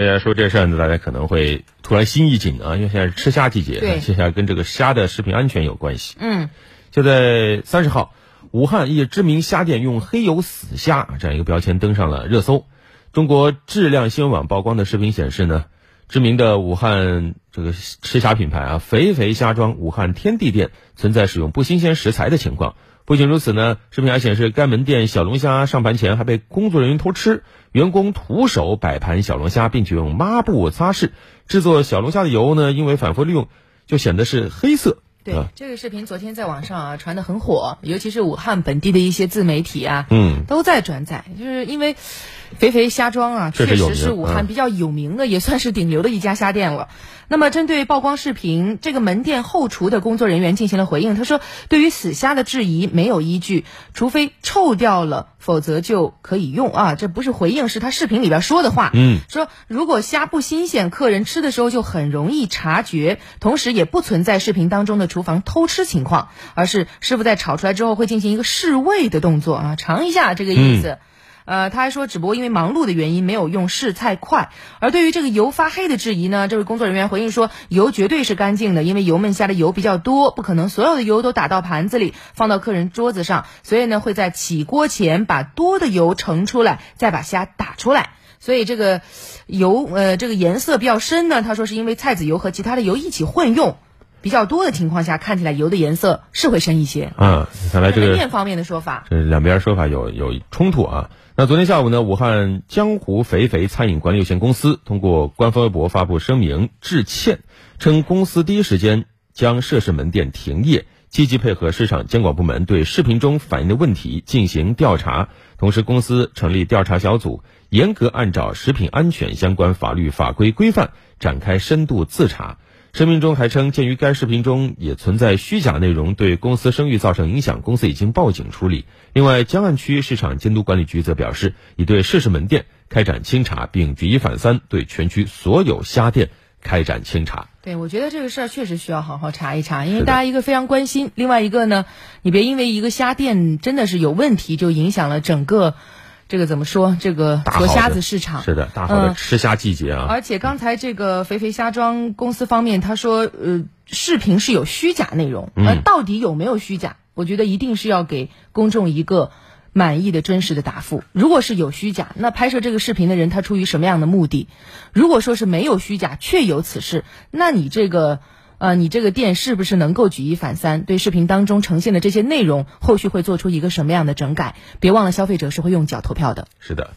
大家说这事儿呢，大家可能会突然心一紧啊，因为现在是吃虾季节，对接下来跟这个虾的食品安全有关系。嗯，就在三十号，武汉一知名虾店用黑油死虾这样一个标签登上了热搜。中国质量新闻网曝光的视频显示呢，知名的武汉这个吃虾品牌啊，肥肥虾庄武汉天地店存在使用不新鲜食材的情况。不仅如此呢，视频还显示该门店小龙虾上盘前还被工作人员偷吃，员工徒手摆盘小龙虾，并且用抹布擦拭。制作小龙虾的油呢，因为反复利用，就显得是黑色。对、啊这个视频昨天在网上啊传的很火，尤其是武汉本地的一些自媒体啊，嗯，都在转载，就是因为肥肥虾庄啊，确确实是武汉嗯比较有名的，也算是顶流的一家虾店了。那么，针对曝光视频，这个门店后厨的工作人员进行了回应，他说，对于死虾的质疑没有依据，除非臭掉了，否则就可以用啊。这不是回应，是他视频里边说的话。嗯，说如果虾不新鲜，客人吃的时候就很容易察觉，同时也不存在视频当中的厨房偷吃情况，而是师傅在炒出来之后会进行一个试味的动作啊，尝一下这个意思。呃，他还说，只不过因为忙碌的原因，没有用试菜筷。而对于这个油发黑的质疑呢，这位工作人员回应说，油绝对是干净的，因为油焖虾的油比较多，不可能所有的油都打到盘子里，放到客人桌子上，所以呢，会在起锅前把多的油盛出来，再把虾打出来。所以这个油，呃，这个颜色比较深呢，他说是因为菜籽油和其他的油一起混用比较多的情况下，看起来油的颜色是会深一些。啊，看来这个门店方面的说法，这两边说法有有冲突啊。那昨天下午呢，武汉江湖肥肥餐饮管理有限公司通过官方微博发布声明致歉，称公司第一时间将涉事门店停业，积极配合市场监管部门对视频中反映的问题进行调查，同时公司成立调查小组，严格按照食品安全相关法律法规规范展开深度自查。声明中还称，鉴于该视频中也存在虚假内容，对公司声誉造成影响，公司已经报警处理。另外，江岸区市场监督管理局则表示，已对涉事门店开展清查，并举一反三，对全区所有虾店开展清查。对，我觉得这个事儿确实需要好好查一查，因为大家一个非常关心，另外一个呢，你别因为一个虾店真的是有问题，就影响了整个这个怎么说这个大好的做虾子市场。是的，大好的嗯吃虾季节啊！而且刚才这个肥肥虾庄公司方面他说，呃，视频是有虚假内容，嗯呃，到底有没有虚假？我觉得一定是要给公众一个满意的、真实的答复。如果是有虚假，那拍摄这个视频的人他出于什么样的目的？如果说是没有虚假，确有此事，那你这个。呃，你这个店是不是能够举一反三？对视频当中呈现的这些内容，后续会做出一个什么样的整改？别忘了，消费者是会用脚投票的。是的。